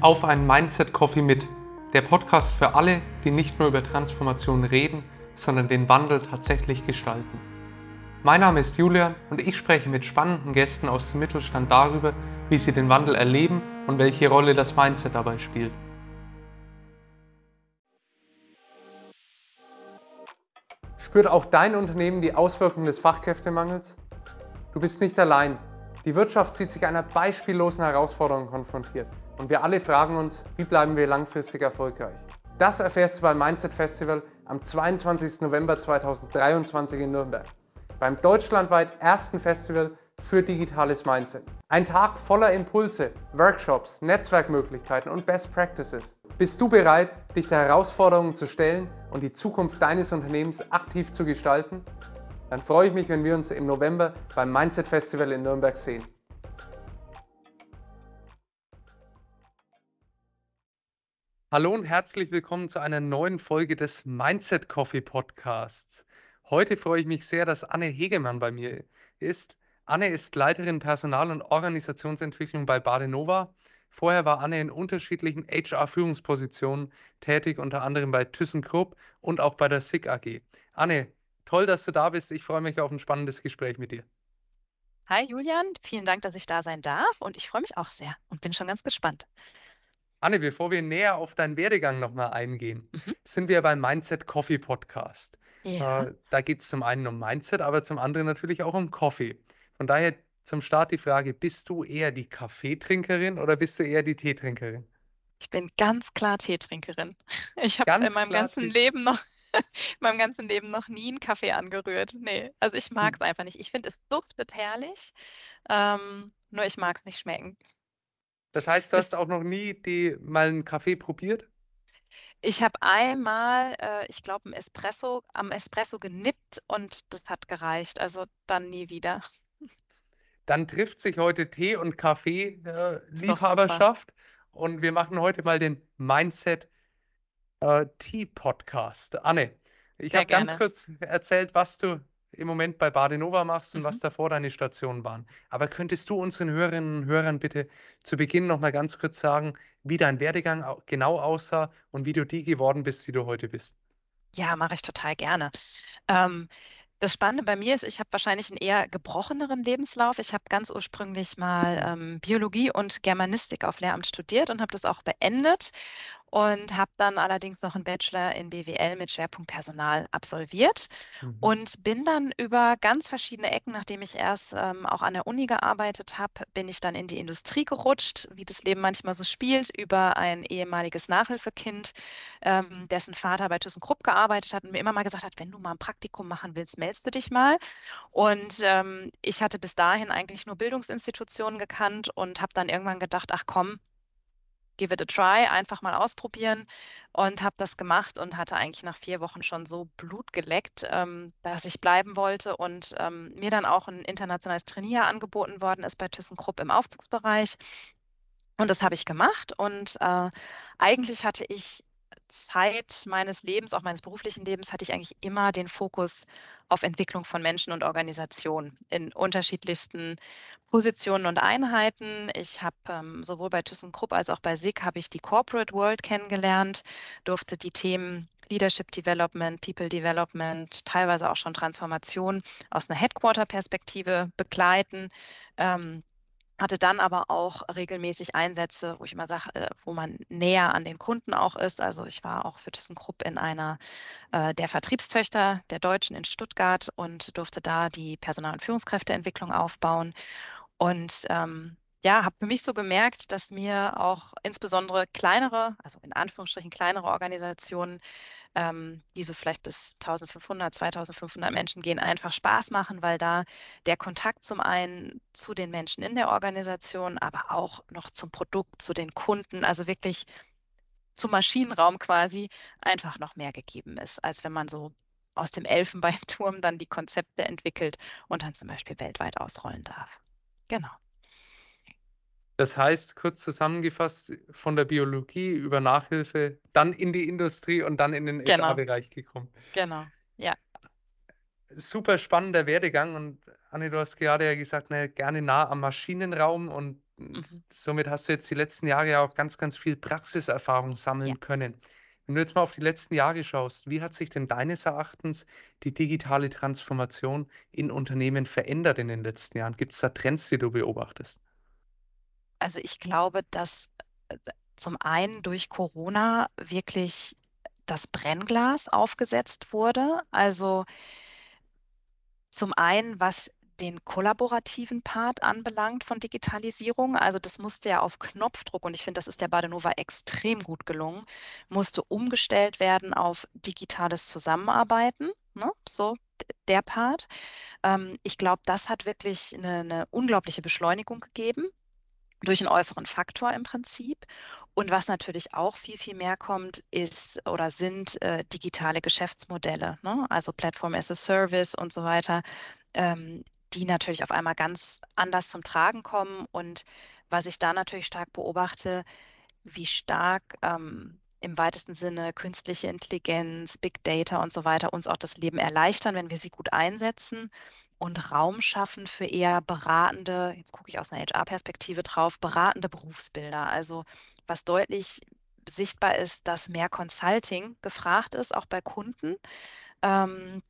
auf einen Mindset Coffee mit. Der Podcast für alle, die nicht nur über Transformation reden, sondern den Wandel tatsächlich gestalten. Mein Name ist Julian und ich spreche mit spannenden Gästen aus dem Mittelstand darüber, wie sie den Wandel erleben und welche Rolle das Mindset dabei spielt. Spürt auch dein Unternehmen die Auswirkungen des Fachkräftemangels? Du bist nicht allein. Die Wirtschaft sieht sich einer beispiellosen Herausforderung konfrontiert und wir alle fragen uns, wie bleiben wir langfristig erfolgreich? Das erfährst du beim Mindset Festival am 22. November 2023 in Nürnberg, beim deutschlandweit ersten Festival für digitales Mindset. Ein Tag voller Impulse, Workshops, Netzwerkmöglichkeiten und Best Practices. Bist du bereit, dich der Herausforderungen zu stellen und die Zukunft deines Unternehmens aktiv zu gestalten? dann freue ich mich, wenn wir uns im November beim Mindset Festival in Nürnberg sehen. Hallo und herzlich willkommen zu einer neuen Folge des Mindset Coffee Podcasts. Heute freue ich mich sehr, dass Anne Hegemann bei mir ist. Anne ist Leiterin Personal- und Organisationsentwicklung bei Badenova. Vorher war Anne in unterschiedlichen HR-Führungspositionen tätig, unter anderem bei ThyssenKrupp und auch bei der SIG AG. Anne, Toll, dass du da bist. Ich freue mich auf ein spannendes Gespräch mit dir. Hi Julian, vielen Dank, dass ich da sein darf und ich freue mich auch sehr und bin schon ganz gespannt. Anne, bevor wir näher auf deinen Werdegang nochmal eingehen, mhm. sind wir beim Mindset Coffee Podcast. Ja. Äh, da geht es zum einen um Mindset, aber zum anderen natürlich auch um Coffee. Von daher zum Start die Frage, bist du eher die Kaffeetrinkerin oder bist du eher die Teetrinkerin? Ich bin ganz klar Teetrinkerin. Ich habe in meinem ganzen Leben noch in meinem ganzen Leben noch nie einen Kaffee angerührt. Nee, also ich mag es hm. einfach nicht. Ich finde, es duftet herrlich, ähm, nur ich mag es nicht schmecken. Das heißt, du hast auch noch nie die, mal einen Kaffee probiert? Ich habe einmal, äh, ich glaube, ein Espresso, am Espresso genippt und das hat gereicht. Also dann nie wieder. Dann trifft sich heute Tee und Kaffee äh, Liebhaberschaft und wir machen heute mal den Mindset äh, Tea-Podcast. Anne, ich habe ganz kurz erzählt, was du im Moment bei Badenova machst und mhm. was davor deine Stationen waren. Aber könntest du unseren Hörerinnen und Hörern bitte zu Beginn noch mal ganz kurz sagen, wie dein Werdegang genau aussah und wie du die geworden bist, die du heute bist? Ja, mache ich total gerne. Ähm, das Spannende bei mir ist, ich habe wahrscheinlich einen eher gebrocheneren Lebenslauf. Ich habe ganz ursprünglich mal ähm, Biologie und Germanistik auf Lehramt studiert und habe das auch beendet und habe dann allerdings noch einen Bachelor in BWL mit Schwerpunkt Personal absolviert mhm. und bin dann über ganz verschiedene Ecken, nachdem ich erst ähm, auch an der Uni gearbeitet habe, bin ich dann in die Industrie gerutscht, wie das Leben manchmal so spielt, über ein ehemaliges Nachhilfekind, ähm, dessen Vater bei ThyssenKrupp gearbeitet hat und mir immer mal gesagt hat, wenn du mal ein Praktikum machen willst, meldest du dich mal. Und ähm, ich hatte bis dahin eigentlich nur Bildungsinstitutionen gekannt und habe dann irgendwann gedacht, ach komm, give it a try, einfach mal ausprobieren und habe das gemacht und hatte eigentlich nach vier Wochen schon so Blut geleckt, ähm, dass ich bleiben wollte und ähm, mir dann auch ein internationales Trainier angeboten worden ist bei ThyssenKrupp im Aufzugsbereich. Und das habe ich gemacht und äh, eigentlich hatte ich Zeit meines Lebens, auch meines beruflichen Lebens, hatte ich eigentlich immer den Fokus auf Entwicklung von Menschen und Organisationen in unterschiedlichsten Positionen und Einheiten. Ich habe ähm, sowohl bei ThyssenKrupp als auch bei SIG habe ich die Corporate World kennengelernt, durfte die Themen Leadership Development, People Development, teilweise auch schon Transformation aus einer Headquarter-Perspektive begleiten. Ähm, hatte dann aber auch regelmäßig Einsätze, wo ich immer sage, äh, wo man näher an den Kunden auch ist. Also ich war auch für ThyssenKrupp in einer äh, der Vertriebstöchter der Deutschen in Stuttgart und durfte da die Personal- und Führungskräfteentwicklung aufbauen. Und ähm, ja, habe für mich so gemerkt, dass mir auch insbesondere kleinere, also in Anführungsstrichen kleinere Organisationen ähm, die so vielleicht bis 1500, 2500 Menschen gehen, einfach Spaß machen, weil da der Kontakt zum einen zu den Menschen in der Organisation, aber auch noch zum Produkt, zu den Kunden, also wirklich zum Maschinenraum quasi einfach noch mehr gegeben ist, als wenn man so aus dem Elfenbeinturm dann die Konzepte entwickelt und dann zum Beispiel weltweit ausrollen darf. Genau. Das heißt, kurz zusammengefasst, von der Biologie über Nachhilfe, dann in die Industrie und dann in den genau. HR-Bereich gekommen. Genau, ja. Super spannender Werdegang und Anne, du hast gerade ja gesagt, ne, gerne nah am Maschinenraum und mhm. somit hast du jetzt die letzten Jahre ja auch ganz, ganz viel Praxiserfahrung sammeln ja. können. Wenn du jetzt mal auf die letzten Jahre schaust, wie hat sich denn deines Erachtens die digitale Transformation in Unternehmen verändert in den letzten Jahren? Gibt es da Trends, die du beobachtest? Also ich glaube, dass äh, zum einen durch Corona wirklich das Brennglas aufgesetzt wurde. Also zum einen, was den kollaborativen Part anbelangt von Digitalisierung. Also das musste ja auf Knopfdruck, und ich finde, das ist der Badenova extrem gut gelungen, musste umgestellt werden auf digitales Zusammenarbeiten. Ne? So der Part. Ähm, ich glaube, das hat wirklich eine, eine unglaubliche Beschleunigung gegeben durch einen äußeren Faktor im Prinzip. Und was natürlich auch viel, viel mehr kommt, ist oder sind äh, digitale Geschäftsmodelle, ne? also Plattform as a Service und so weiter, ähm, die natürlich auf einmal ganz anders zum Tragen kommen. Und was ich da natürlich stark beobachte, wie stark ähm, im weitesten Sinne künstliche Intelligenz, Big Data und so weiter uns auch das Leben erleichtern, wenn wir sie gut einsetzen und Raum schaffen für eher beratende, jetzt gucke ich aus einer HR-Perspektive drauf, beratende Berufsbilder. Also was deutlich sichtbar ist, dass mehr Consulting gefragt ist, auch bei Kunden. Ähm,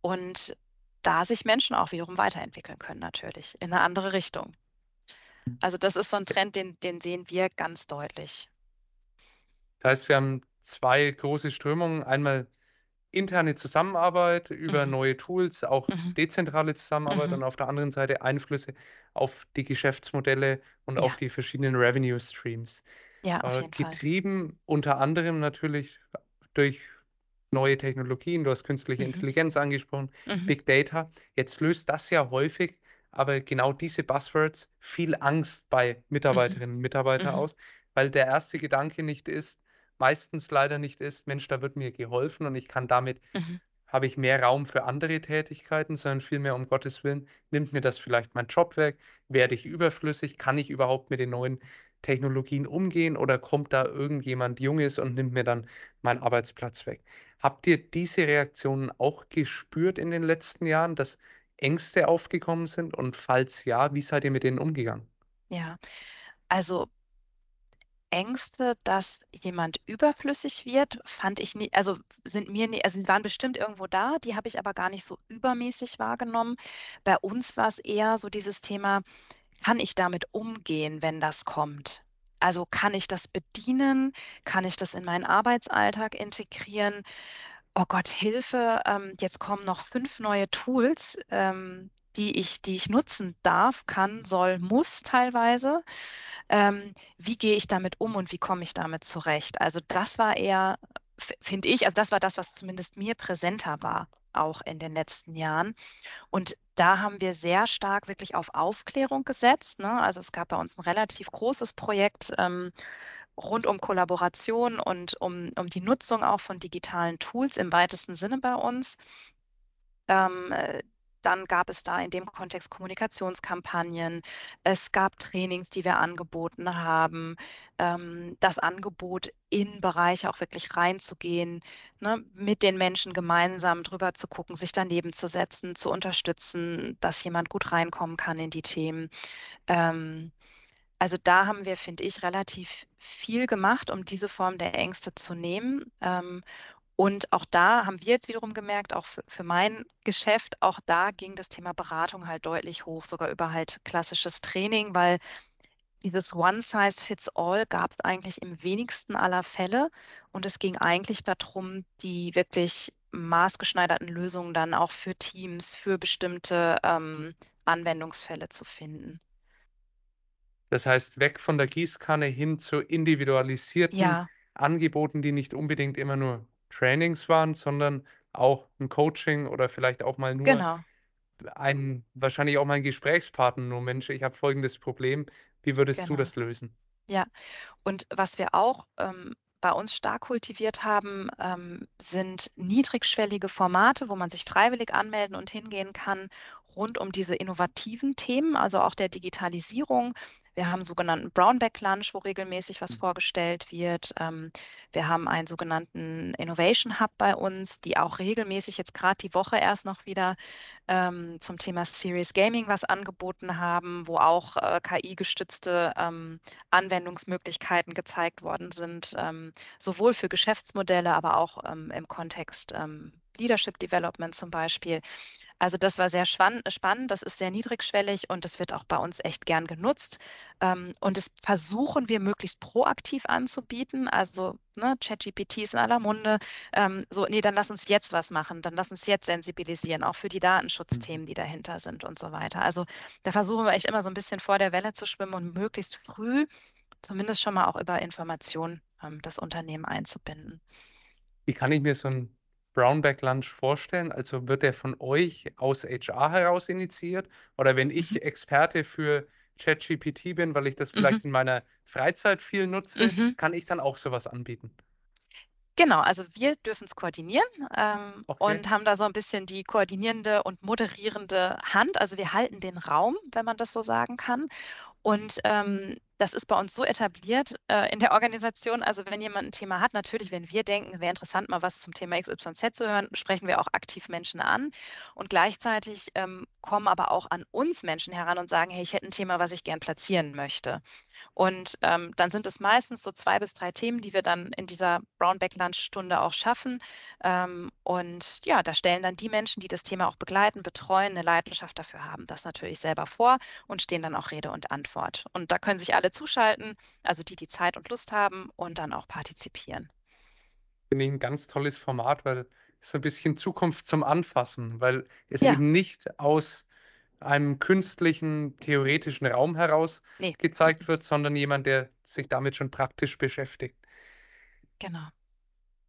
und da sich Menschen auch wiederum weiterentwickeln können, natürlich, in eine andere Richtung. Also das ist so ein Trend, den, den sehen wir ganz deutlich. Das heißt, wir haben zwei große Strömungen. Einmal interne Zusammenarbeit über mhm. neue Tools, auch mhm. dezentrale Zusammenarbeit mhm. und auf der anderen Seite Einflüsse auf die Geschäftsmodelle und ja. auf die verschiedenen Revenue Streams. Ja, auf äh, jeden getrieben Fall. unter anderem natürlich durch neue Technologien, du hast künstliche mhm. Intelligenz angesprochen, mhm. Big Data. Jetzt löst das ja häufig aber genau diese Buzzwords viel Angst bei Mitarbeiterinnen und Mitarbeitern aus, weil der erste Gedanke nicht ist, meistens leider nicht ist, Mensch, da wird mir geholfen und ich kann damit, mhm. habe ich mehr Raum für andere Tätigkeiten, sondern vielmehr um Gottes Willen, nimmt mir das vielleicht mein Job weg, werde ich überflüssig, kann ich überhaupt mit den neuen Technologien umgehen oder kommt da irgendjemand Junges und nimmt mir dann meinen Arbeitsplatz weg? Habt ihr diese Reaktionen auch gespürt in den letzten Jahren, dass Ängste aufgekommen sind? Und falls ja, wie seid ihr mit denen umgegangen? Ja, also Ängste, dass jemand überflüssig wird, fand ich nie, also sind mir nie, also waren bestimmt irgendwo da, die habe ich aber gar nicht so übermäßig wahrgenommen. Bei uns war es eher so dieses Thema, kann ich damit umgehen, wenn das kommt? Also kann ich das bedienen? Kann ich das in meinen Arbeitsalltag integrieren? Oh Gott, Hilfe, ähm, jetzt kommen noch fünf neue Tools, ähm, die ich, die ich nutzen darf, kann, soll, muss teilweise ähm, wie gehe ich damit um und wie komme ich damit zurecht. Also das war eher, finde ich, also das war das, was zumindest mir präsenter war, auch in den letzten Jahren. Und da haben wir sehr stark wirklich auf Aufklärung gesetzt. Ne? Also es gab bei uns ein relativ großes Projekt. Ähm, rund um Kollaboration und um, um die Nutzung auch von digitalen Tools im weitesten Sinne bei uns. Ähm, dann gab es da in dem Kontext Kommunikationskampagnen. Es gab Trainings, die wir angeboten haben. Ähm, das Angebot, in Bereiche auch wirklich reinzugehen, ne, mit den Menschen gemeinsam drüber zu gucken, sich daneben zu setzen, zu unterstützen, dass jemand gut reinkommen kann in die Themen. Ähm, also da haben wir, finde ich, relativ viel gemacht, um diese Form der Ängste zu nehmen. Ähm, und auch da haben wir jetzt wiederum gemerkt, auch für, für, mein Geschäft, auch da ging das Thema Beratung halt deutlich hoch, sogar über halt klassisches Training, weil dieses One-Size-Fits-All gab es eigentlich im wenigsten aller Fälle. Und es ging eigentlich darum, die wirklich maßgeschneiderten Lösungen dann auch für Teams, für bestimmte ähm, Anwendungsfälle zu finden. Das heißt, weg von der Gießkanne hin zu individualisierten ja. Angeboten, die nicht unbedingt immer nur Trainings waren, sondern auch ein Coaching oder vielleicht auch mal nur genau. ein, wahrscheinlich auch mal ein Gesprächspartner, nur Mensch, ich habe folgendes Problem, wie würdest genau. du das lösen? Ja, und was wir auch ähm, bei uns stark kultiviert haben, ähm, sind niedrigschwellige Formate, wo man sich freiwillig anmelden und hingehen kann, rund um diese innovativen Themen, also auch der Digitalisierung, Wir haben sogenannten Brownback Lunch, wo regelmäßig was vorgestellt wird. Ähm, wir haben einen sogenannten Innovation Hub bei uns, die auch regelmäßig jetzt gerade die Woche erst noch wieder ähm, zum Thema Serious Gaming was angeboten haben, wo auch äh, KI-gestützte ähm, Anwendungsmöglichkeiten gezeigt worden sind, sowohl für Geschäftsmodelle, aber auch im Kontext Leadership Development zum Beispiel. Also das war sehr spannend, das ist sehr niedrigschwellig und das wird auch bei uns echt gern genutzt. Ähm, und das versuchen wir möglichst proaktiv anzubieten. Also ne, ChatGPT ist in aller Munde. Ähm, so, nee, dann lass uns jetzt was machen, dann lass uns jetzt sensibilisieren, auch für die Datenschutzthemen, mhm. die dahinter sind und so weiter. Also da versuchen wir echt immer so ein bisschen vor der Welle zu schwimmen und möglichst früh zumindest schon mal auch über Informationen ähm, das Unternehmen einzubinden. Wie kann ich mir so ein Brownback Lunch vorstellen? Also wird der von euch aus HR heraus initiiert? Oder wenn ich mhm. Experte für ChatGPT bin, weil ich das vielleicht mhm. in meiner Freizeit viel nutze, mhm. kann ich dann auch sowas anbieten? Genau, also wir dürfen es koordinieren ähm, okay. und haben da so ein bisschen die koordinierende und moderierende Hand. Also wir halten den Raum, wenn man das so sagen kann. Und ähm, das ist bei uns so etabliert äh, in der Organisation. Also wenn jemand ein Thema hat, natürlich, wenn wir denken, wäre interessant, mal was zum Thema XYZ zu hören, sprechen wir auch aktiv Menschen an. Und gleichzeitig ähm, kommen aber auch an uns Menschen heran und sagen, hey, ich hätte ein Thema, was ich gern platzieren möchte. Und ähm, dann sind es meistens so zwei bis drei Themen, die wir dann in dieser Brownback-Lunch-Stunde auch schaffen. Ähm, und ja, da stellen dann die Menschen, die das Thema auch begleiten, betreuen, eine Leidenschaft dafür haben, das natürlich selber vor und stehen dann auch Rede und Antwort. Und da können sich alle zuschalten, also die, die Zeit und Lust haben und dann auch partizipieren. Finde ich ein ganz tolles Format, weil es so ein bisschen Zukunft zum Anfassen, weil es ja. eben nicht aus einem künstlichen, theoretischen Raum heraus nee. gezeigt wird, sondern jemand, der sich damit schon praktisch beschäftigt. Genau.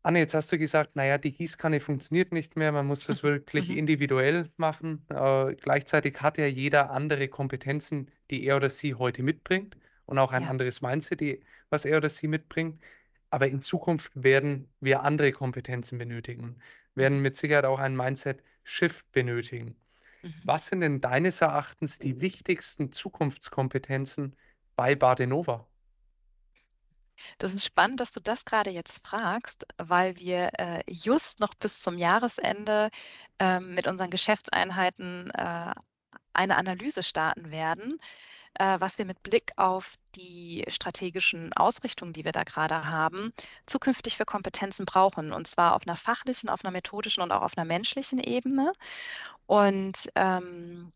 Anne, jetzt hast du gesagt, naja, die Gießkanne funktioniert nicht mehr, man muss das wirklich mhm. individuell machen. Äh, gleichzeitig hat ja jeder andere Kompetenzen, die er oder sie heute mitbringt und auch ein ja. anderes Mindset, was er oder sie mitbringt. Aber in Zukunft werden wir andere Kompetenzen benötigen, werden mit Sicherheit auch ein Mindset-Shift benötigen. Mhm. Was sind denn deines Erachtens die wichtigsten Zukunftskompetenzen bei Badenova? Das ist spannend, dass du das gerade jetzt fragst, weil wir äh, just noch bis zum Jahresende äh, mit unseren Geschäftseinheiten äh, eine Analyse starten werden, äh, was wir mit Blick auf die strategischen Ausrichtungen, die wir da gerade haben, zukünftig für Kompetenzen brauchen. Und zwar auf einer fachlichen, auf einer methodischen und auch auf einer menschlichen Ebene. Und ähm,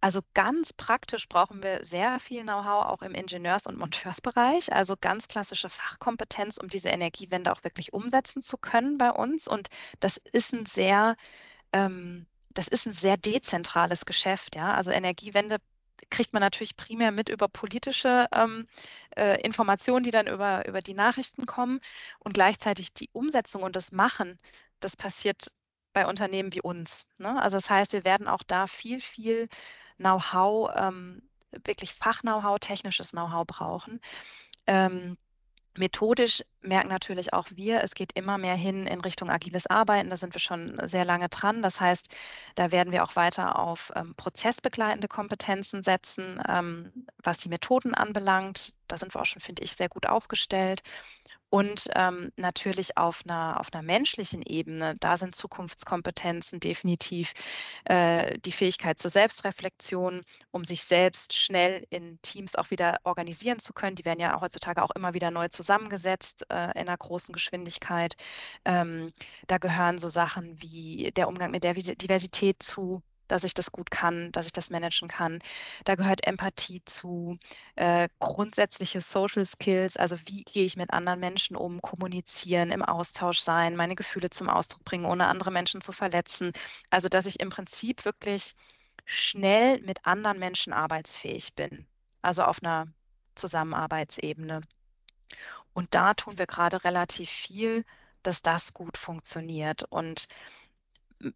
also ganz praktisch brauchen wir sehr viel Know-how auch im Ingenieurs- und Monteursbereich, also ganz klassische Fachkompetenz, um diese Energiewende auch wirklich umsetzen zu können bei uns. Und das ist ein sehr, ähm, das ist ein sehr dezentrales Geschäft, ja. Also Energiewende kriegt man natürlich primär mit über politische ähm, äh, Informationen, die dann über, über die Nachrichten kommen. Und gleichzeitig die Umsetzung und das Machen, das passiert bei Unternehmen wie uns. Ne? Also das heißt, wir werden auch da viel, viel Know-how, ähm, wirklich Fach-Know-how, technisches Know-how brauchen. Ähm, Methodisch merken natürlich auch wir, es geht immer mehr hin in Richtung agiles Arbeiten. Da sind wir schon sehr lange dran. Das heißt, da werden wir auch weiter auf ähm, prozessbegleitende Kompetenzen setzen, ähm, was die Methoden anbelangt. Da sind wir auch schon, finde ich, sehr gut aufgestellt. Und ähm, natürlich auf einer, auf einer menschlichen Ebene, da sind Zukunftskompetenzen definitiv äh, die Fähigkeit zur Selbstreflexion, um sich selbst schnell in Teams auch wieder organisieren zu können. Die werden ja heutzutage auch immer wieder neu zusammengesetzt äh, in einer großen Geschwindigkeit. Ähm, da gehören so Sachen wie der Umgang mit der Diversität zu, dass ich das gut kann, dass ich das managen kann. Da gehört Empathie zu, äh, grundsätzliche Social Skills, also wie gehe ich mit anderen Menschen um, kommunizieren, im Austausch sein, meine Gefühle zum Ausdruck bringen, ohne andere Menschen zu verletzen. Also dass ich im Prinzip wirklich schnell mit anderen Menschen arbeitsfähig bin, also auf einer Zusammenarbeitsebene. Und da tun wir gerade relativ viel, dass das gut funktioniert. Und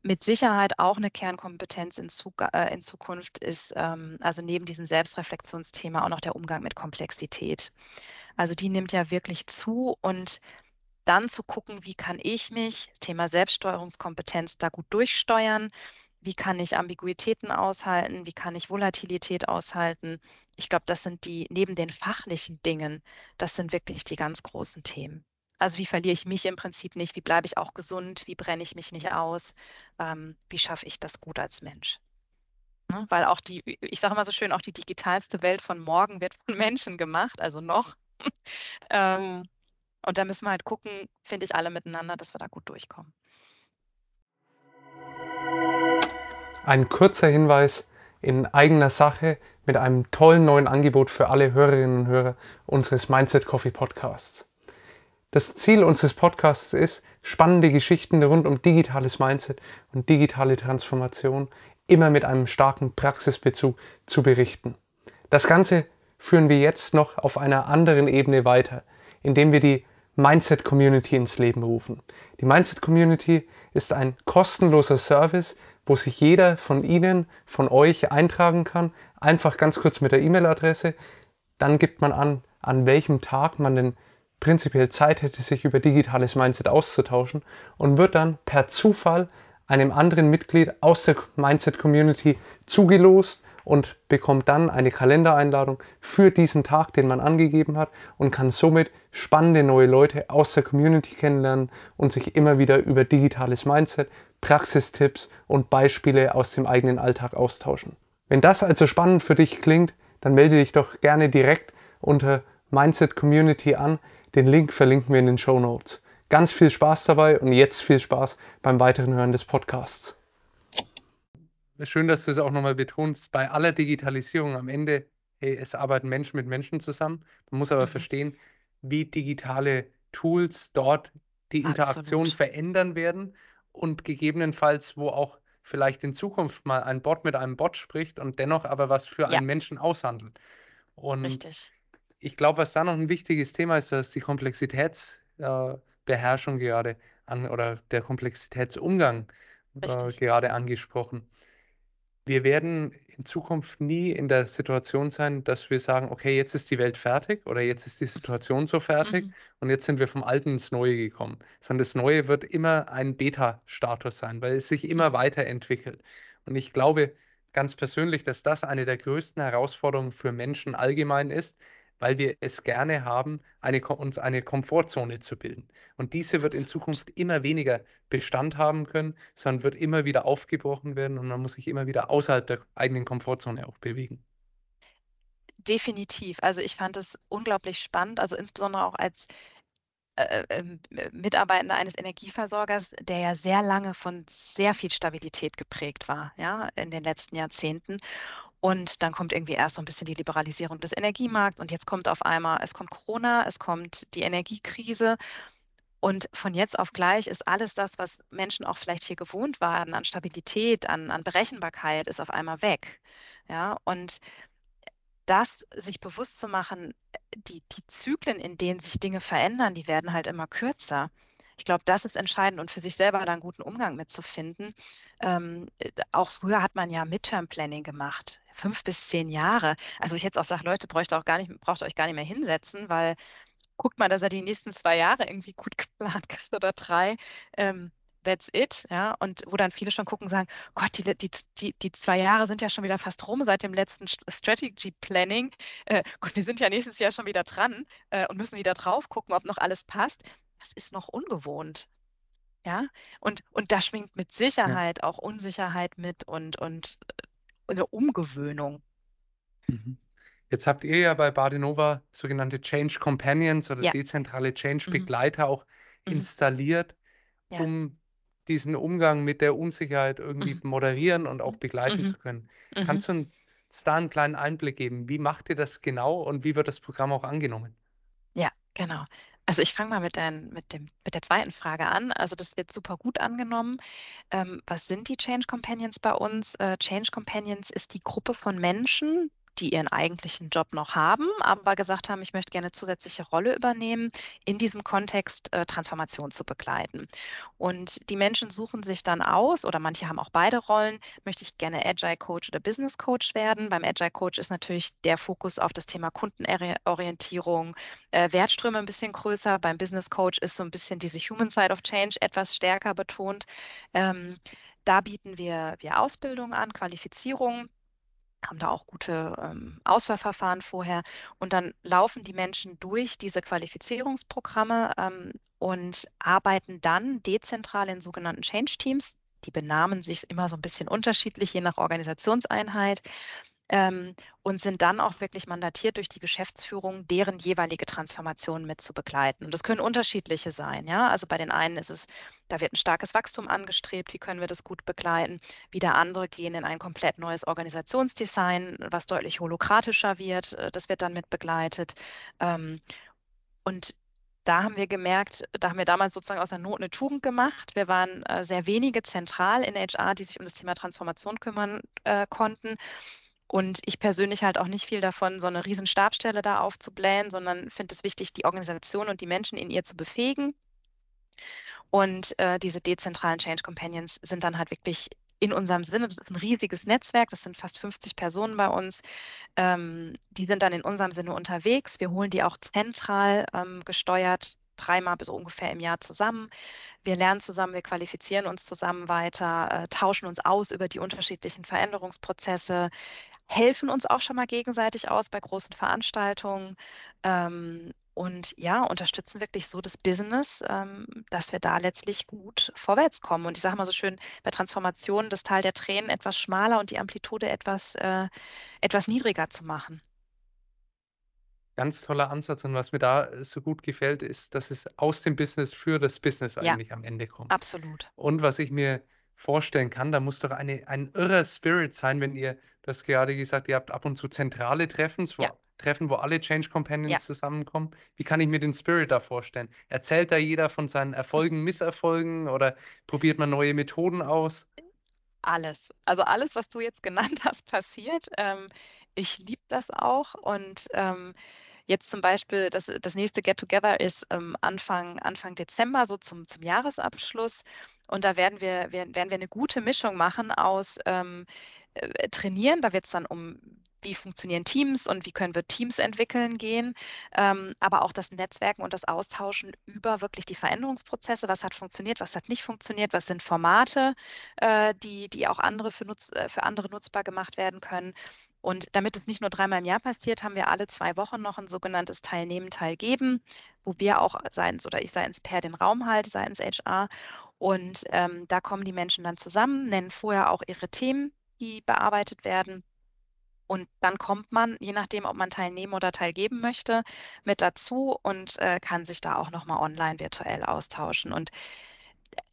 mit Sicherheit auch eine Kernkompetenz in, Zug, äh, in Zukunft ist, ähm, also neben diesem Selbstreflexionsthema auch noch der Umgang mit Komplexität. Also die nimmt ja wirklich zu und dann zu gucken, wie kann ich mich, Thema Selbststeuerungskompetenz, da gut durchsteuern, wie kann ich Ambiguitäten aushalten, wie kann ich Volatilität aushalten. Ich glaube, das sind die, neben den fachlichen Dingen, das sind wirklich die ganz großen Themen. Also wie verliere ich mich im Prinzip nicht, wie bleibe ich auch gesund, wie brenne ich mich nicht aus, ähm, wie schaffe ich das gut als Mensch. Ne? Weil auch die, ich sage immer so schön, auch die digitalste Welt von morgen wird von Menschen gemacht, also noch. ähm, und da müssen wir halt gucken, finde ich alle miteinander, dass wir da gut durchkommen. Ein kurzer Hinweis in eigener Sache mit einem tollen neuen Angebot für alle Hörerinnen und Hörer unseres Mindset Coffee Podcasts. Das Ziel unseres Podcasts ist, spannende Geschichten rund um digitales Mindset und digitale Transformation immer mit einem starken Praxisbezug zu berichten. Das Ganze führen wir jetzt noch auf einer anderen Ebene weiter, indem wir die Mindset Community ins Leben rufen. Die Mindset Community ist ein kostenloser Service, wo sich jeder von Ihnen, von euch eintragen kann. Einfach ganz kurz mit der E-Mail-Adresse. Dann gibt man an, an welchem Tag man denn prinzipiell Zeit hätte, sich über digitales Mindset auszutauschen und wird dann per Zufall einem anderen Mitglied aus der Mindset Community zugelost und bekommt dann eine Kalendereinladung für diesen Tag, den man angegeben hat und kann somit spannende neue Leute aus der Community kennenlernen und sich immer wieder über digitales Mindset, Praxistipps und Beispiele aus dem eigenen Alltag austauschen. Wenn das also spannend für dich klingt, dann melde dich doch gerne direkt unter Mindset Community an. Den Link verlinken wir in den Show Notes. Ganz viel Spaß dabei und jetzt viel Spaß beim weiteren Hören des Podcasts. Schön, dass du es auch nochmal betonst. Bei aller Digitalisierung am Ende, hey, es arbeiten Menschen mit Menschen zusammen. Man muss aber mhm. verstehen, wie digitale Tools dort die Interaktion Absolut. verändern werden und gegebenenfalls, wo auch vielleicht in Zukunft mal ein Bot mit einem Bot spricht und dennoch aber was für ja. einen Menschen aushandelt. Und Richtig. Ich glaube, was da noch ein wichtiges Thema ist, dass die Komplexitätsbeherrschung äh, gerade an oder der Komplexitätsumgang äh, gerade angesprochen wir werden in Zukunft nie in der Situation sein, dass wir sagen, okay, jetzt ist die Welt fertig oder jetzt ist die Situation so fertig mhm. und jetzt sind wir vom Alten ins Neue gekommen. Sondern das Neue wird immer ein Beta-Status sein, weil es sich immer mhm. weiterentwickelt. Und ich glaube ganz persönlich, dass das eine der größten Herausforderungen für Menschen allgemein ist, weil wir es gerne haben, eine, uns eine Komfortzone zu bilden. Und diese wird in Zukunft immer weniger Bestand haben können, sondern wird immer wieder aufgebrochen werden und man muss sich immer wieder außerhalb der eigenen Komfortzone auch bewegen. Definitiv. Also ich fand es unglaublich spannend, also insbesondere auch als Mitarbeitender eines Energieversorgers, der ja sehr lange von sehr viel Stabilität geprägt war, ja, in den letzten Jahrzehnten. Und dann kommt irgendwie erst so ein bisschen die Liberalisierung des Energiemarkts und jetzt kommt auf einmal, es kommt Corona, es kommt die Energiekrise. Und von jetzt auf gleich ist alles das, was Menschen auch vielleicht hier gewohnt waren, an Stabilität, an, an Berechenbarkeit, ist auf einmal weg. Ja, und das sich bewusst zu machen, die, die Zyklen, in denen sich Dinge verändern, die werden halt immer kürzer. Ich glaube, das ist entscheidend und für sich selber da einen guten Umgang mitzufinden. Ähm, auch früher hat man ja Midterm-Planning gemacht, fünf bis zehn Jahre. Also ich jetzt auch sage, Leute, braucht, auch gar nicht, braucht euch gar nicht mehr hinsetzen, weil guckt mal, dass er die nächsten zwei Jahre irgendwie gut geplant kriegt oder drei. Ähm, that's it, ja, und wo dann viele schon gucken und sagen, Gott, die, die, die, die zwei Jahre sind ja schon wieder fast rum seit dem letzten Strategy Planning. Äh, Gott, wir sind ja nächstes Jahr schon wieder dran äh, und müssen wieder drauf gucken, ob noch alles passt das ist noch ungewohnt. Ja, und, und da schwingt mit Sicherheit ja. auch Unsicherheit mit und, und äh, eine Umgewöhnung. Mhm. Jetzt habt ihr ja bei Badenova sogenannte Change Companions oder ja. dezentrale Change mhm. Begleiter mhm. auch installiert, ja. um diesen Umgang mit der Unsicherheit irgendwie mhm. moderieren und auch begleiten mhm. zu können. Kannst du uns da einen kleinen Einblick geben? Wie macht ihr das genau und wie wird das Programm auch angenommen? Ja, genau. Also ich fange mal mit, dein, mit, dem, mit der zweiten Frage an. Also das wird super gut angenommen. Ähm, was sind die Change Companions bei uns? Äh, Change Companions ist die Gruppe von Menschen, die ihren eigentlichen Job noch haben, aber gesagt haben, ich möchte gerne zusätzliche Rolle übernehmen, in diesem Kontext äh, Transformation zu begleiten. Und die Menschen suchen sich dann aus, oder manche haben auch beide Rollen, möchte ich gerne Agile Coach oder Business Coach werden. Beim Agile Coach ist natürlich der Fokus auf das Thema Kundenorientierung, äh, Wertströme ein bisschen größer. Beim Business Coach ist so ein bisschen diese Human Side of Change etwas stärker betont. Ähm, da bieten wir, wir Ausbildung an, Qualifizierung, haben da auch gute ähm, Auswahlverfahren vorher. Und dann laufen die Menschen durch diese Qualifizierungsprogramme ähm, und arbeiten dann dezentral in sogenannten Change Teams. Die benamen sich immer so ein bisschen unterschiedlich, je nach Organisationseinheit ähm, und sind dann auch wirklich mandatiert durch die Geschäftsführung, deren jeweilige Transformation mit zu begleiten. Und das können unterschiedliche sein. Ja? Also bei den einen ist es, da wird ein starkes Wachstum angestrebt, wie können wir das gut begleiten? Wieder andere gehen in ein komplett neues Organisationsdesign, was deutlich holokratischer wird. Äh, das wird dann mit begleitet. Ähm, und da haben wir gemerkt, da haben wir damals sozusagen aus der Not eine Tugend gemacht. Wir waren äh, sehr wenige zentral in HR, die sich um das Thema Transformation kümmern äh, konnten. Und ich persönlich halt auch nicht viel davon, so eine riesen Stabstelle da aufzublähen, sondern finde es wichtig, die Organisation und die Menschen in ihr zu befähigen. Und äh, diese dezentralen Change Companions sind dann halt wirklich in unserem Sinne, das ist ein riesiges Netzwerk, das sind fast 50 Personen bei uns, ähm, die sind dann in unserem Sinne unterwegs. Wir holen die auch zentral ähm, gesteuert dreimal bis ungefähr im Jahr zusammen. Wir lernen zusammen, wir qualifizieren uns zusammen weiter, äh, tauschen uns aus über die unterschiedlichen Veränderungsprozesse, helfen uns auch schon mal gegenseitig aus bei großen Veranstaltungen ähm, und ja, unterstützen wirklich so das Business, ähm, dass wir da letztlich gut vorwärts kommen. Und ich sage mal so schön, bei Transformationen das Tal der Tränen etwas schmaler und die Amplitude etwas, äh, etwas niedriger zu machen. Ganz toller Ansatz. Und was mir da so gut gefällt, ist, dass es aus dem Business für das Business Ja, eigentlich am Ende kommt. absolut. Und was ich mir vorstellen kann, da muss doch eine, ein irrer Spirit sein, wenn ihr, das gerade gesagt, ihr habt ab und zu zentrale Treffens, wo, Ja. Treffen, wo alle Change Companions Ja. zusammenkommen. Wie kann ich mir den Spirit da vorstellen? Erzählt da jeder von seinen Erfolgen, Misserfolgen oder probiert man neue Methoden aus? Alles. Also alles, was du jetzt genannt hast, passiert. Ähm, ich liebe das auch. Und ähm, jetzt zum Beispiel, das, das nächste Get-Together ist ähm, Anfang, Anfang Dezember, so zum, zum Jahresabschluss. Und da werden wir, werden, werden wir eine gute Mischung machen aus ähm, äh, Trainieren. Da wird es dann um wie funktionieren Teams und wie können wir Teams entwickeln gehen, ähm, aber auch das Netzwerken und das Austauschen über wirklich die Veränderungsprozesse, was hat funktioniert, was hat nicht funktioniert, was sind Formate, äh, die, die auch andere für, nutz, äh, für andere nutzbar gemacht werden können. Und damit es nicht nur dreimal im Jahr passiert, haben wir alle zwei Wochen noch ein sogenanntes Teilnehmen, Teilgeben, wo wir auch seitens oder ich seitens Per den Raum halte, seitens HR. Und ähm, da kommen die Menschen dann zusammen, nennen vorher auch ihre Themen, die bearbeitet werden und dann kommt man, je nachdem, ob man teilnehmen oder teilgeben möchte, mit dazu und äh, kann sich da auch nochmal online virtuell austauschen. Und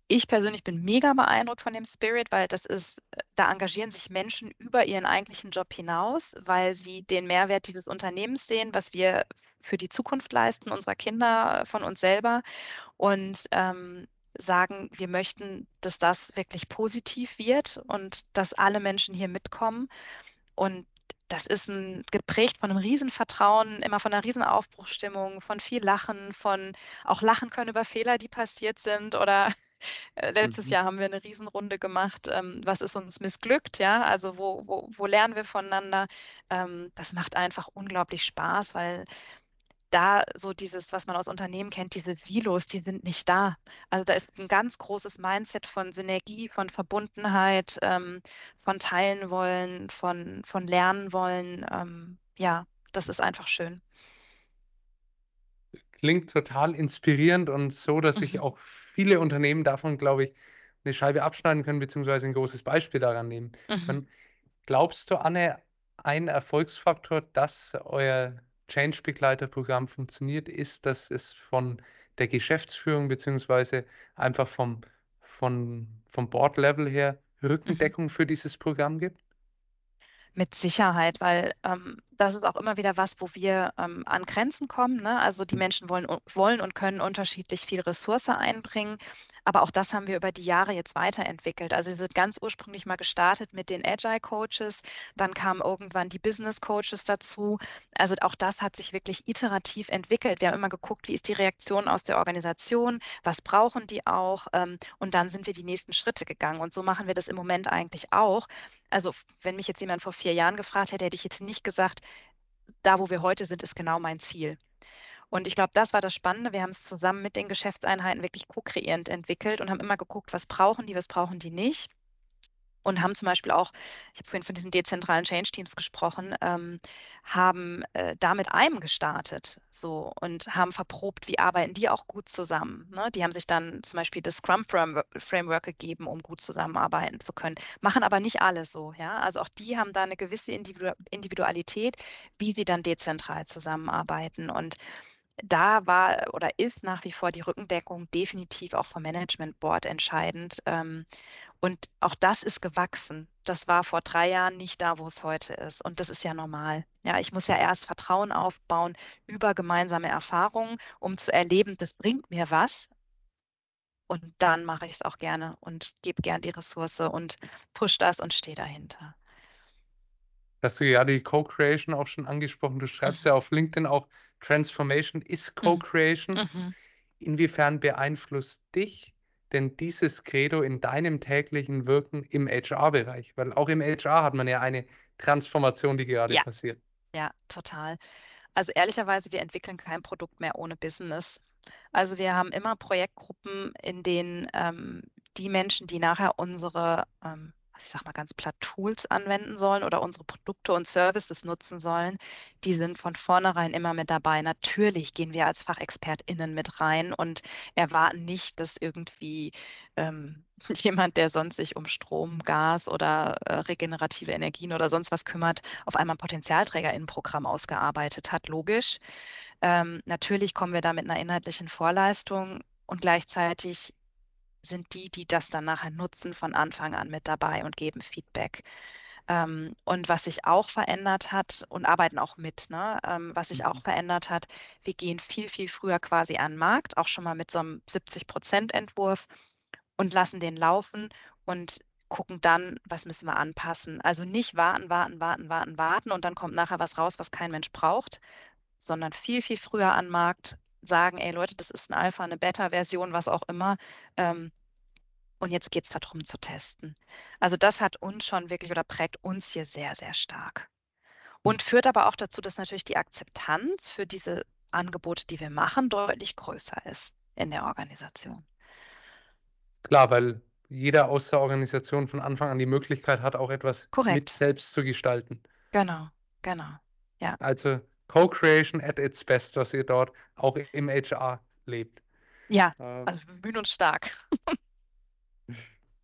ich persönlich bin mega beeindruckt von dem Spirit, weil das ist, da engagieren sich Menschen über ihren eigentlichen Job hinaus, weil sie den Mehrwert dieses Unternehmens sehen, was wir für die Zukunft leisten, unserer Kinder, von uns selber. Und ähm, sagen, wir möchten, dass das wirklich positiv wird und dass alle Menschen hier mitkommen. Und das ist ein, geprägt von einem Riesenvertrauen, immer von einer Riesenaufbruchstimmung, von viel Lachen, von auch lachen können über Fehler, die passiert sind. Oder äh, letztes Mhm. Jahr haben wir eine Riesenrunde gemacht. Ähm, was ist uns missglückt? Ja, also wo, wo, wo lernen wir voneinander? Ähm, das macht einfach unglaublich Spaß, weil da so dieses, was man aus Unternehmen kennt, diese Silos, die sind nicht da. Also da ist ein ganz großes Mindset von Synergie, von Verbundenheit, ähm, von teilen wollen, von, von lernen wollen. Ähm, ja, das ist einfach schön. Klingt total inspirierend und so, dass sich Mhm. auch viele Unternehmen davon, glaube ich, eine Scheibe abschneiden können, beziehungsweise ein großes Beispiel daran nehmen Mhm. können. Glaubst du, Anne, ein Erfolgsfaktor, dass euer Change-Begleiter-Programm funktioniert, ist, dass es von der Geschäftsführung beziehungsweise einfach vom, von, vom Board-Level her Mhm. Rückendeckung für dieses Programm gibt? Mit Sicherheit, weil ähm, das ist auch immer wieder was, wo wir ähm, an Grenzen kommen. Ne? Also die Menschen wollen, wollen und können unterschiedlich viel Ressource einbringen. Aber auch das haben wir über die Jahre jetzt weiterentwickelt. Also sie sind ganz ursprünglich mal gestartet mit den Agile Coaches, dann kamen irgendwann die Business Coaches dazu. Also auch das hat sich wirklich iterativ entwickelt. Wir haben immer geguckt, wie ist die Reaktion aus der Organisation, was brauchen die auch ähm, und dann sind wir die nächsten Schritte gegangen. Und so machen wir das im Moment eigentlich auch. Also wenn mich jetzt jemand vor vier Jahren gefragt hätte, hätte ich jetzt nicht gesagt, da wo wir heute sind, ist genau mein Ziel. Und ich glaube, das war das Spannende. Wir haben es zusammen mit den Geschäftseinheiten wirklich co-kreierend entwickelt und haben immer geguckt, was brauchen die, was brauchen die nicht. Und haben zum Beispiel auch, ich habe vorhin von diesen dezentralen Change-Teams gesprochen, ähm, haben äh, da mit einem gestartet so und haben verprobt, wie arbeiten die auch gut zusammen. Ne? Die haben sich dann zum Beispiel das Scrum-Framework gegeben, um gut zusammenarbeiten zu können, machen aber nicht alle so. Ja? Also auch die haben da eine gewisse Individualität, wie sie dann dezentral zusammenarbeiten. Und da war oder ist nach wie vor die Rückendeckung definitiv auch vom Management Board entscheidend. Ähm, und auch das ist gewachsen. Das war vor drei Jahren nicht da, wo es heute ist. Und das ist ja normal. Ja, ich muss ja erst Vertrauen aufbauen über gemeinsame Erfahrungen, um zu erleben, das bringt mir was. Und dann mache ich es auch gerne und gebe gern die Ressource und push das und stehe dahinter. Hast du ja die Co-Creation auch schon angesprochen. Du schreibst mhm. ja auf LinkedIn auch, Transformation ist mhm. Co-Creation. Mhm. Inwiefern beeinflusst dich denn dieses Credo in deinem täglichen Wirken im HR-Bereich? Weil auch im HR hat man ja eine Transformation, die gerade ja. passiert. Ja, total. Also ehrlicherweise, wir entwickeln kein Produkt mehr ohne Business. Also wir haben immer Projektgruppen, in denen ähm, die Menschen, die nachher unsere ähm, ich sag mal ganz platt, Tools anwenden sollen oder unsere Produkte und Services nutzen sollen, die sind von vornherein immer mit dabei. Natürlich gehen wir als FachexpertInnen mit rein und erwarten nicht, dass irgendwie ähm, jemand, der sonst sich um Strom, Gas oder äh, regenerative Energien oder sonst was kümmert, auf einmal ein Potenzialträgerinnenprogramm ausgearbeitet hat. Logisch. Ähm, natürlich kommen wir da mit einer inhaltlichen Vorleistung und gleichzeitig sind die, die das dann nachher nutzen, von Anfang an mit dabei und geben Feedback. Ähm, und was sich auch verändert hat und arbeiten auch mit, ne? Ähm, was sich auch mhm. verändert hat, wir gehen viel, viel früher quasi an den Markt, auch schon mal mit so einem 70-Prozent-Entwurf und lassen den laufen und gucken dann, was müssen wir anpassen. Also nicht warten, warten, warten, warten, warten und dann kommt nachher was raus, was kein Mensch braucht, sondern viel, viel früher an den Markt, sagen, ey Leute, das ist ein Alpha, eine Beta-Version, was auch immer. Ähm, und jetzt geht es darum zu testen. Also das hat uns schon wirklich oder prägt uns hier sehr, sehr stark. Und führt aber auch dazu, dass natürlich die Akzeptanz für diese Angebote, die wir machen, deutlich größer ist in der Organisation. Klar, weil jeder aus der Organisation von Anfang an die Möglichkeit hat, auch etwas Korrekt. mit selbst zu gestalten. Genau, genau. Ja. Also Co-Creation at its best, was ihr dort auch im HR lebt. Ja, ähm, also wir bemühen uns stark.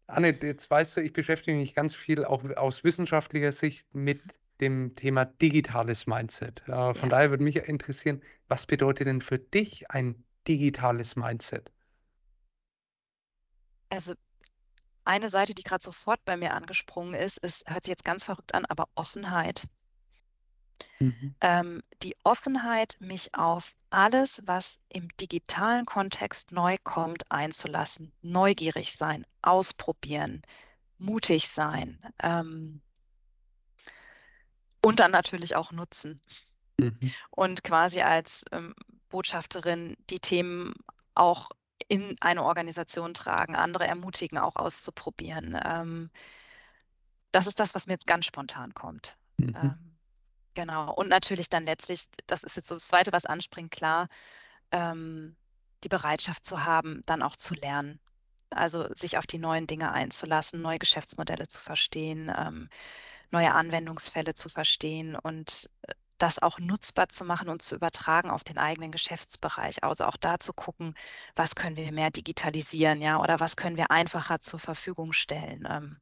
Anne, jetzt weißt du, ich beschäftige mich ganz viel auch aus wissenschaftlicher Sicht mit dem Thema digitales Mindset. Äh, von ja. daher würde mich interessieren, was bedeutet denn für dich ein digitales Mindset? Also eine Seite, die gerade sofort bei mir angesprungen ist, ist, hört sich jetzt ganz verrückt an, aber Offenheit. Mhm. Ähm, die Offenheit, mich auf alles, was im digitalen Kontext neu kommt, einzulassen. Neugierig sein, ausprobieren, mutig sein ähm, und dann natürlich auch nutzen. Mhm. Und quasi als ähm, Botschafterin die Themen auch in eine Organisation tragen, andere ermutigen, auch auszuprobieren. Ähm, das ist das, was mir jetzt ganz spontan kommt. Mhm. Genau. Und natürlich dann letztlich, das ist jetzt so das Zweite, was anspringt, klar, ähm, die Bereitschaft zu haben, dann auch zu lernen. Also sich auf die neuen Dinge einzulassen, neue Geschäftsmodelle zu verstehen, ähm, neue Anwendungsfälle zu verstehen und äh, das auch nutzbar zu machen und zu übertragen auf den eigenen Geschäftsbereich. Also auch da zu gucken, was können wir mehr digitalisieren, ja, oder was können wir einfacher zur Verfügung stellen. Ähm,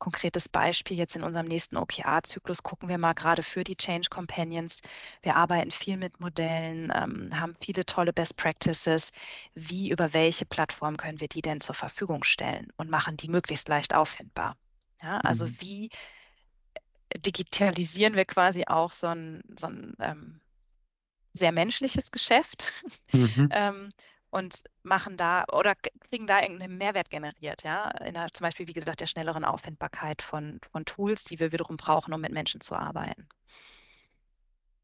konkretes Beispiel jetzt in unserem nächsten OKR-Zyklus gucken wir mal gerade für die Change Companions. Wir arbeiten viel mit Modellen, ähm, haben viele tolle Best Practices. Wie, über welche Plattform können wir die denn zur Verfügung stellen und machen die möglichst leicht auffindbar? Ja, also mhm. wie digitalisieren wir quasi auch so ein, so ein ähm, sehr menschliches Geschäft mhm. ähm, und machen da oder kriegen da irgendeinen Mehrwert generiert, ja, in der, zum Beispiel, wie gesagt, der schnelleren Auffindbarkeit von, von Tools, die wir wiederum brauchen, um mit Menschen zu arbeiten.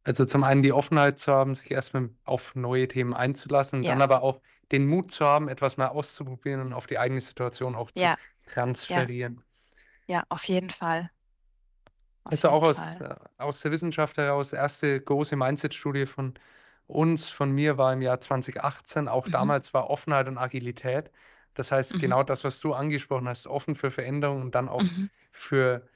Also zum einen die Offenheit zu haben, sich erstmal auf neue Themen einzulassen, ja. dann aber auch den Mut zu haben, etwas mal auszuprobieren und auf die eigene Situation auch zu ja. transferieren. Ja. ja, auf jeden Fall. Auf also auch aus, aus der Wissenschaft heraus, erste große Mindset-Studie von uns, von mir war im Jahr 2018. Auch mhm. damals war Offenheit und Agilität Das heißt, mhm. genau das, was du angesprochen hast, offen für Veränderungen und dann auch mhm. für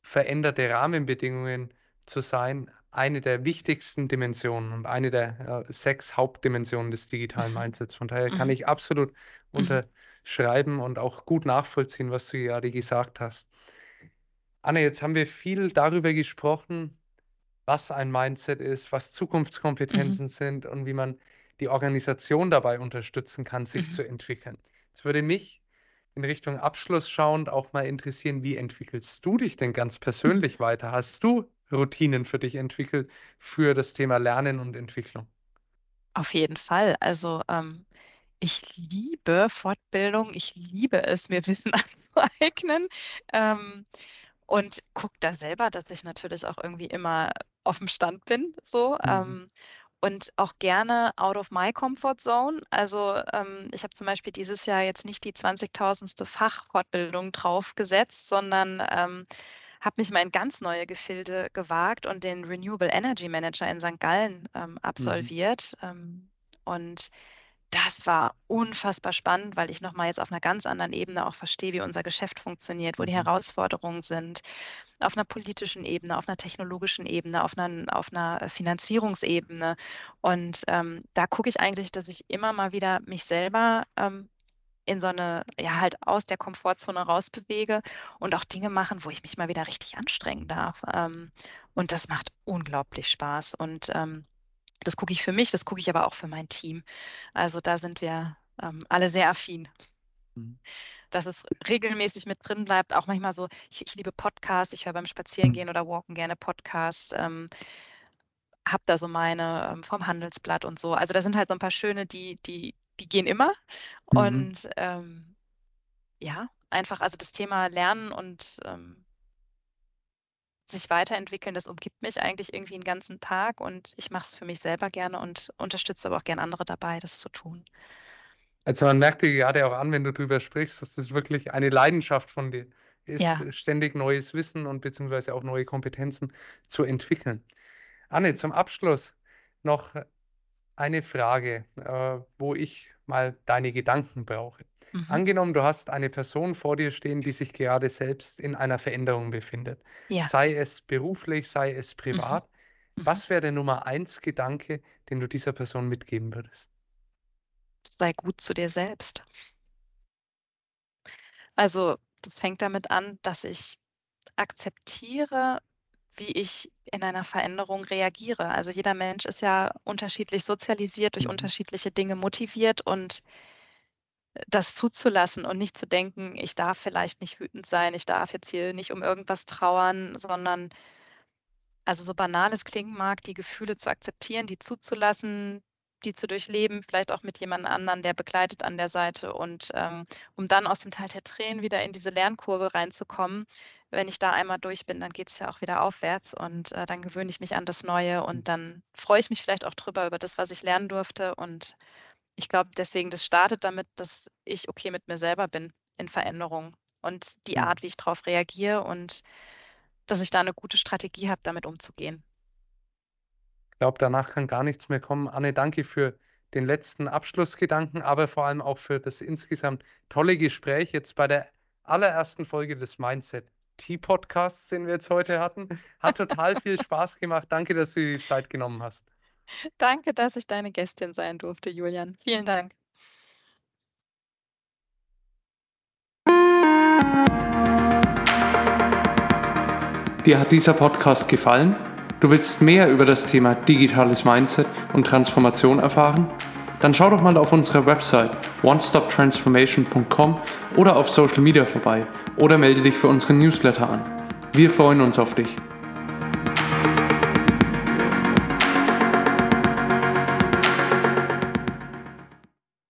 veränderte Rahmenbedingungen zu sein, eine der wichtigsten Dimensionen und eine der äh, sechs Hauptdimensionen des digitalen mhm. Mindsets. Von daher kann mhm. ich absolut mhm. unterschreiben und auch gut nachvollziehen, was du gerade gesagt hast. Anne, jetzt haben wir viel darüber gesprochen, was ein Mindset ist, was Zukunftskompetenzen mhm. sind und wie man die Organisation dabei unterstützen kann, sich mhm. zu entwickeln. Jetzt würde mich in Richtung Abschluss schauend auch mal interessieren, wie entwickelst du dich denn ganz persönlich mhm. weiter? Hast du Routinen für dich entwickelt für das Thema Lernen und Entwicklung? Auf jeden Fall. Also ähm, ich liebe Fortbildung, ich liebe es, mir Wissen anzueignen. Ähm, und gucke da selber, dass ich natürlich auch irgendwie immer auf dem Stand bin, so. Mhm. Ähm, und auch gerne out of my comfort zone. Also ähm, ich habe zum Beispiel dieses Jahr jetzt nicht die 20.000. Fachfortbildung draufgesetzt, sondern ähm, habe mich mal in ganz neue Gefilde gewagt und den Renewable Energy Manager in St. Gallen ähm, mhm. absolviert. Mhm. und das war unfassbar spannend, weil ich nochmal jetzt auf einer ganz anderen Ebene auch verstehe, wie unser Geschäft funktioniert, wo die mhm. Herausforderungen sind, auf einer politischen Ebene, auf einer technologischen Ebene, auf einer, auf einer Finanzierungsebene. Und ähm, da gucke ich eigentlich, dass ich immer mal wieder mich selber ähm, in so eine, ja, halt aus der Komfortzone rausbewege und auch Dinge machen, wo ich mich mal wieder richtig anstrengen darf. Ähm, und das macht unglaublich Spaß. Und ähm, das gucke ich für mich, das gucke ich aber auch für mein Team. Also da sind wir ähm, alle sehr affin. Mhm. Dass es regelmäßig mit drin bleibt, auch manchmal so, ich, ich liebe Podcasts, ich höre beim Spazierengehen mhm. oder Walken gerne Podcasts, ähm, habe da so meine ähm, vom Handelsblatt und so. Also da sind halt so ein paar schöne, die, die, die gehen immer. Mhm. Und ähm, ja, einfach, also das Thema Lernen und ähm, sich weiterentwickeln, das umgibt mich eigentlich irgendwie den ganzen Tag und ich mache es für mich selber gerne und unterstütze aber auch gerne andere dabei, das zu tun. Also man merkt dir gerade auch an, wenn du drüber sprichst, dass das wirklich eine Leidenschaft von dir ist, ja. ständig neues Wissen und beziehungsweise auch neue Kompetenzen zu entwickeln. Anne, zum Abschluss noch eine Frage, äh, wo ich mal deine Gedanken brauche. Mhm. Angenommen, du hast eine Person vor dir stehen, die sich gerade selbst in einer Veränderung befindet. Ja. Sei es beruflich, sei es privat. Mhm. Was wäre der Nummer eins Gedanke, den du dieser Person mitgeben würdest? Sei gut zu dir selbst. Also, das fängt damit an, dass ich akzeptiere, wie ich in einer Veränderung reagiere. Also jeder Mensch ist ja unterschiedlich sozialisiert, durch mhm. unterschiedliche Dinge motiviert und das zuzulassen und nicht zu denken, ich darf vielleicht nicht wütend sein, ich darf jetzt hier nicht um irgendwas trauern, sondern also so banal es klingen mag, die Gefühle zu akzeptieren, die zuzulassen, die zu durchleben, vielleicht auch mit jemand anderen, der begleitet an der Seite und ähm, um dann aus dem Teil der Tränen wieder in diese Lernkurve reinzukommen. Wenn ich da einmal durch bin, dann geht es ja auch wieder aufwärts und äh, dann gewöhne ich mich an das Neue und dann freue ich mich vielleicht auch drüber über das, was ich lernen durfte und ich glaube, deswegen, das startet damit, dass ich okay mit mir selber bin in Veränderungen und die mhm. Art, wie ich darauf reagiere und dass ich da eine gute Strategie habe, damit umzugehen. Ich glaube, danach kann gar nichts mehr kommen. Anne, danke für den letzten Abschlussgedanken, aber vor allem auch für das insgesamt tolle Gespräch jetzt bei der allerersten Folge des Mindset Tea Podcasts, den wir jetzt heute hatten. Hat total viel Spaß gemacht. Danke, dass du dir die Zeit genommen hast. Danke, dass ich deine Gästin sein durfte, Julian. Vielen Dank. Dir hat dieser Podcast gefallen? Du willst mehr über das Thema digitales Mindset und Transformation erfahren? Dann schau doch mal auf unserer Website onestoptransformation.com oder auf Social Media vorbei oder melde dich für unseren Newsletter an. Wir freuen uns auf dich.